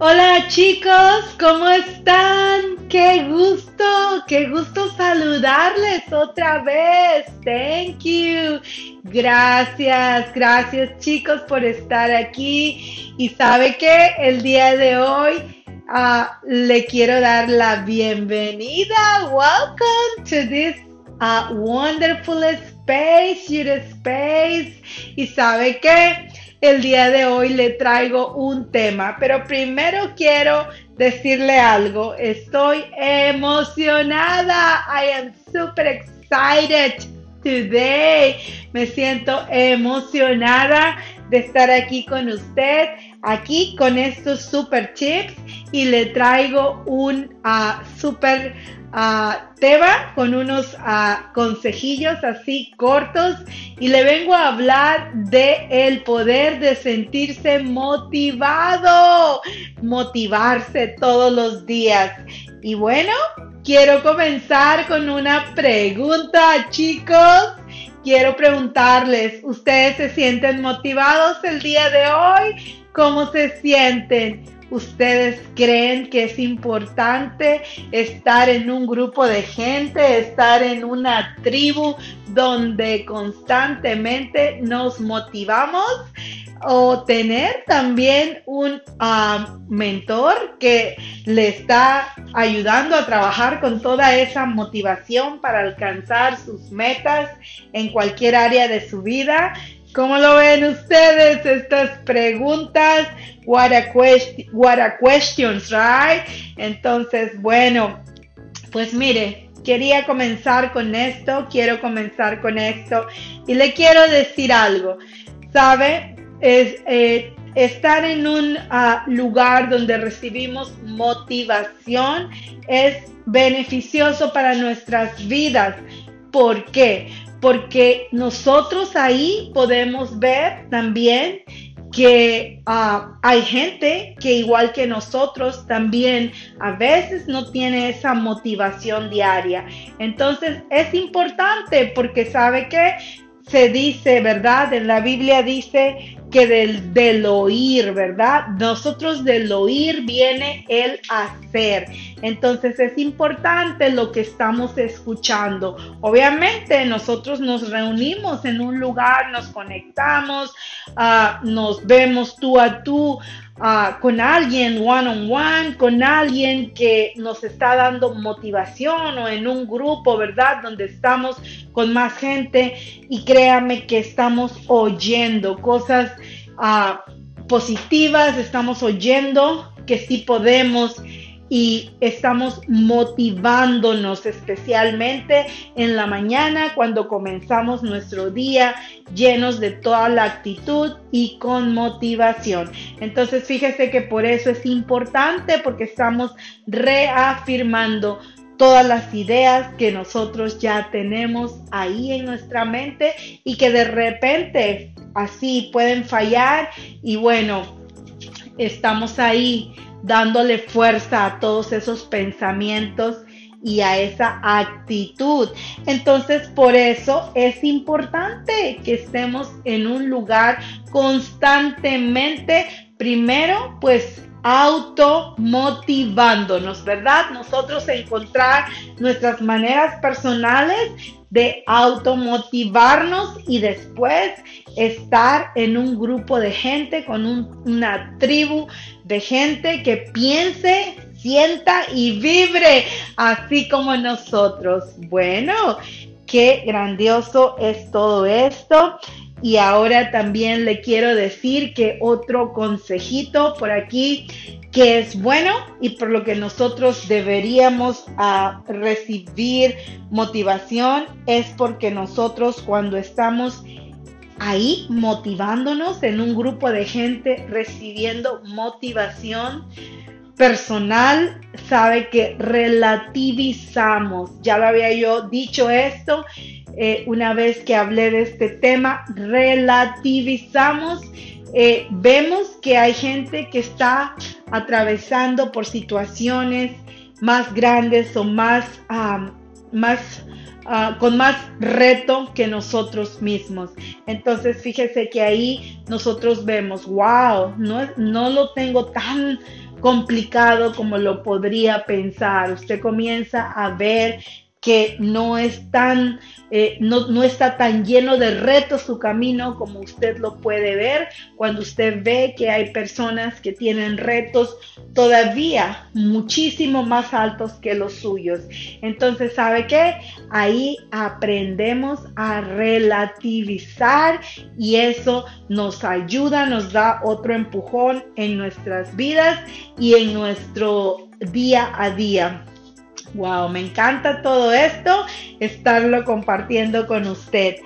Hola chicos, ¿cómo están? Qué gusto, qué gusto saludarles otra vez. Thank you. Gracias, gracias chicos por estar aquí. Y sabe que el día de hoy uh, le quiero dar la bienvenida. Welcome to this uh, wonderful space, your space. Y sabe que el día de hoy le traigo un tema, pero primero quiero decirle algo. Estoy emocionada. I am super excited today. Me siento emocionada de estar aquí con usted, aquí con estos super chips y le traigo un uh, super a Teba con unos consejillos así cortos y le vengo a hablar de el poder de sentirse motivado, motivarse todos los días. Y bueno, quiero comenzar con una pregunta, chicos. Quiero preguntarles, ¿ustedes se sienten motivados el día de hoy? ¿Cómo se sienten? ¿Ustedes creen que es importante estar en un grupo de gente, estar en una tribu donde constantemente nos motivamos? o tener también un ah, mentor que le está ayudando a trabajar con toda esa motivación para alcanzar sus metas en cualquier área de su vida. ¿Cómo lo ven ustedes estas preguntas? What a, what a questions, right? Entonces, bueno, pues mire, quería comenzar con esto, quiero comenzar con esto y le quiero decir algo. ¿Sabe? Es, eh, estar en un ah, lugar donde recibimos motivación es beneficioso para nuestras vidas. ¿Por qué? Porque nosotros ahí podemos ver también que ah, hay gente que igual que nosotros también a veces no tiene esa motivación diaria. Entonces es importante porque sabe que se dice, ¿verdad? En la Biblia dice que del, del, oír, ¿verdad? Nosotros del oír viene el hacer. Entonces es importante lo que estamos escuchando. Obviamente nosotros nos reunimos en un lugar, nos conectamos, uh, nos vemos tú a tú. Uh, con alguien one on one, con alguien que nos está dando motivación o en un grupo, ¿verdad? Donde estamos con más gente y créame que estamos oyendo cosas uh, positivas, estamos oyendo que sí podemos y estamos motivándonos especialmente en la mañana cuando comenzamos nuestro día llenos de toda la actitud y con motivación. Entonces fíjese que por eso es importante porque estamos reafirmando todas las ideas que nosotros ya tenemos ahí en nuestra mente y que de repente así pueden fallar y bueno, estamos ahí dándole fuerza a todos esos pensamientos y a esa actitud. Entonces, por eso es importante que estemos en un lugar constantemente, primero, pues automotivándonos, ¿verdad? Nosotros encontrar nuestras maneras personales de automotivarnos y después estar en un grupo de gente, con una tribu de gente que piense, sienta y vibre así como nosotros. Bueno, qué grandioso es todo esto. Y ahora también le quiero decir que otro consejito por aquí que es bueno y por lo que nosotros deberíamos ah, recibir motivación es porque nosotros cuando estamos ahí motivándonos en un grupo de gente recibiendo motivación personal, sabe que relativizamos. Ya lo había yo dicho esto eh, una vez que hablé de este tema, relativizamos. Eh, vemos que hay gente que está atravesando por situaciones más grandes o más, más ah, con más reto que nosotros mismos. Entonces, fíjese que ahí nosotros vemos, wow, no, no lo tengo tan complicado como lo podría pensar. Usted comienza a ver que no es tan, eh, no, está tan lleno de retos su camino como usted lo puede ver cuando usted ve que hay personas que tienen retos todavía muchísimo más altos que los suyos. Entonces, ¿sabe qué? Ahí aprendemos a relativizar y eso nos ayuda, nos da otro empujón en nuestras vidas y en nuestro día a día. Wow, me encanta todo esto, estarlo compartiendo con usted.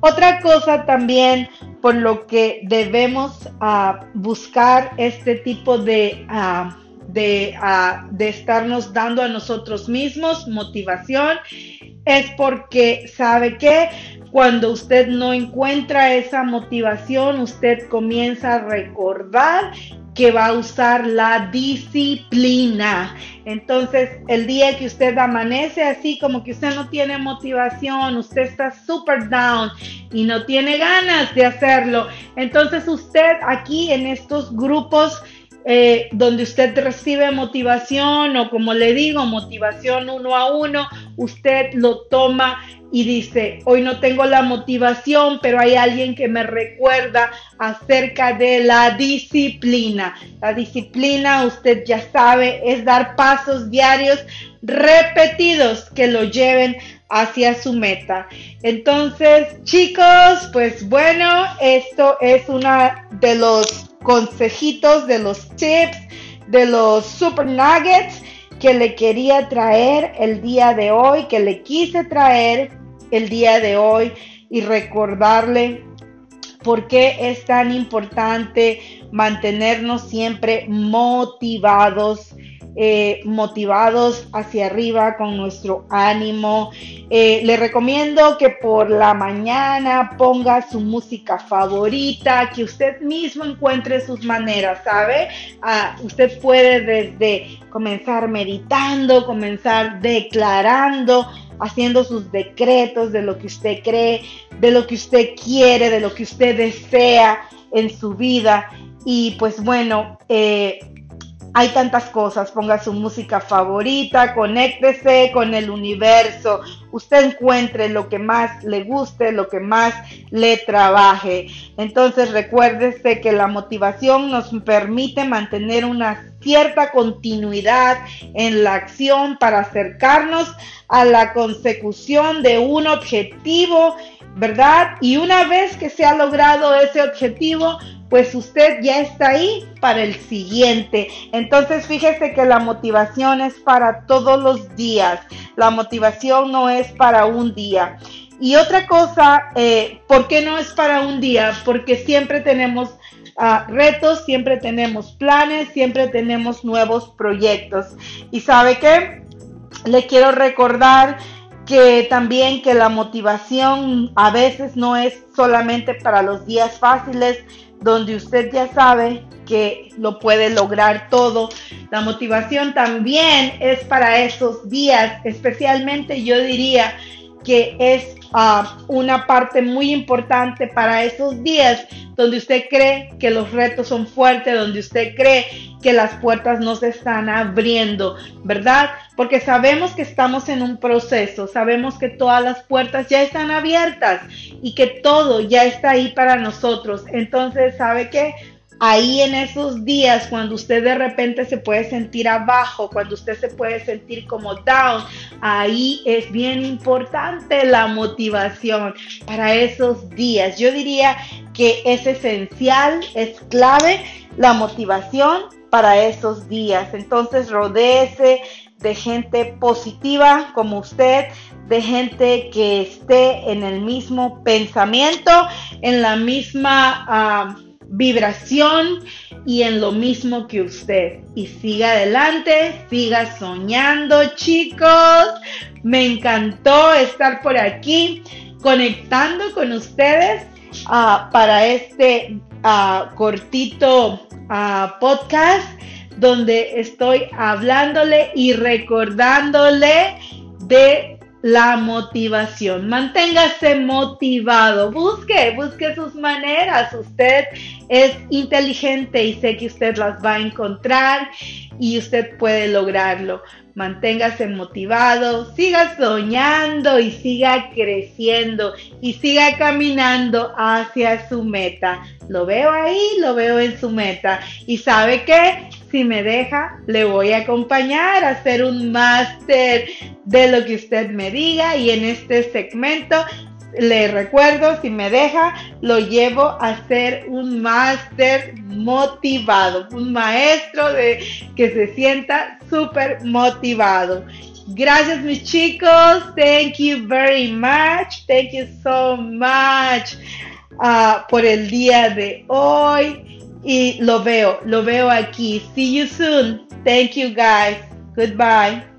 Otra cosa también por lo que debemos ah, buscar este tipo de, uh, de, ah, de estarnos dando a nosotros mismos motivación es porque sabe que cuando usted no encuentra esa motivación, usted comienza a recordar que va a usar la disciplina. Entonces, el día que usted amanece así como que usted no tiene motivación, usted está super down y no tiene ganas de hacerlo, entonces usted aquí en estos grupos eh, donde usted recibe motivación o como le digo, motivación uno a uno, usted lo toma y dice, hoy no tengo la motivación, pero hay alguien que me recuerda acerca de la disciplina. La disciplina, usted ya sabe, es dar pasos diarios repetidos que lo lleven hacia su meta. Entonces, chicos, pues bueno, esto es una de los consejitos, de los tips, de los super nuggets que le quería traer el día de hoy, que le quise traer el día de hoy y recordarle por qué es tan importante mantenernos siempre motivados eh, motivados hacia arriba con nuestro ánimo. Eh, le recomiendo que por la mañana ponga su música favorita, que usted mismo encuentre sus maneras, ¿sabe? Ah, usted puede desde comenzar meditando, comenzar declarando, haciendo sus decretos de lo que usted cree, de lo que usted quiere, de lo que usted desea en su vida. Y pues bueno, eh, hay tantas cosas, ponga su música favorita, conéctese con el universo, usted encuentre lo que más le guste, lo que más le trabaje. Entonces recuérdese que la motivación nos permite mantener una cierta continuidad en la acción para acercarnos a la consecución de un objetivo, ¿verdad? Y una vez que se ha logrado ese objetivo, pues usted ya está ahí para el siguiente. Entonces fíjese que la motivación es para todos los días. La motivación no es para un día. Y otra cosa, eh, ¿por qué no es para un día? Porque siempre tenemos ah, retos, siempre tenemos planes, siempre tenemos nuevos proyectos. ¿Y sabe qué? Le quiero recordar que también que la motivación a veces no es solamente para los días fáciles, donde usted ya sabe que lo puede lograr todo. La motivación también es para esos días, especialmente yo diría que es ah, una parte muy importante para esos días donde usted cree que los retos son fuertes, donde usted cree que las puertas no se están abriendo, ¿verdad? Porque sabemos que estamos en un proceso, sabemos que todas las puertas ya están abiertas y que todo ya está ahí para nosotros. Entonces, ¿sabe qué? Ahí en esos días cuando usted de repente se puede sentir abajo, cuando usted se puede sentir como down, ahí es bien importante la motivación para esos días. Yo diría que es esencial, es clave la motivación para esos días. Entonces rodéese de gente positiva como usted, de gente que esté en el mismo pensamiento, en la misma... Ah, vibración y en lo mismo que usted. Y siga adelante, siga soñando, chicos. Me encantó estar por aquí conectando con ustedes ah, para este ah, cortito ah, podcast donde estoy hablándole y recordándole de la motivación. Manténgase motivado, busque, busque sus maneras. Usted es inteligente y sé que usted las va a encontrar y usted puede lograrlo. Manténgase motivado, siga soñando y siga creciendo y siga caminando hacia su meta. Lo veo ahí, lo veo en su meta. ¿Y sabe qué? Si me deja, le voy a acompañar a hacer un máster de lo que usted me diga y en este segmento le recuerdo, si me deja, lo llevo a hacer un máster motivado, un maestro de que se sienta súper motivado. Gracias mis chicos, thank you very much, thank you so much uh, por el día de hoy y lo veo, lo veo aquí. See you soon. Thank you guys. Goodbye.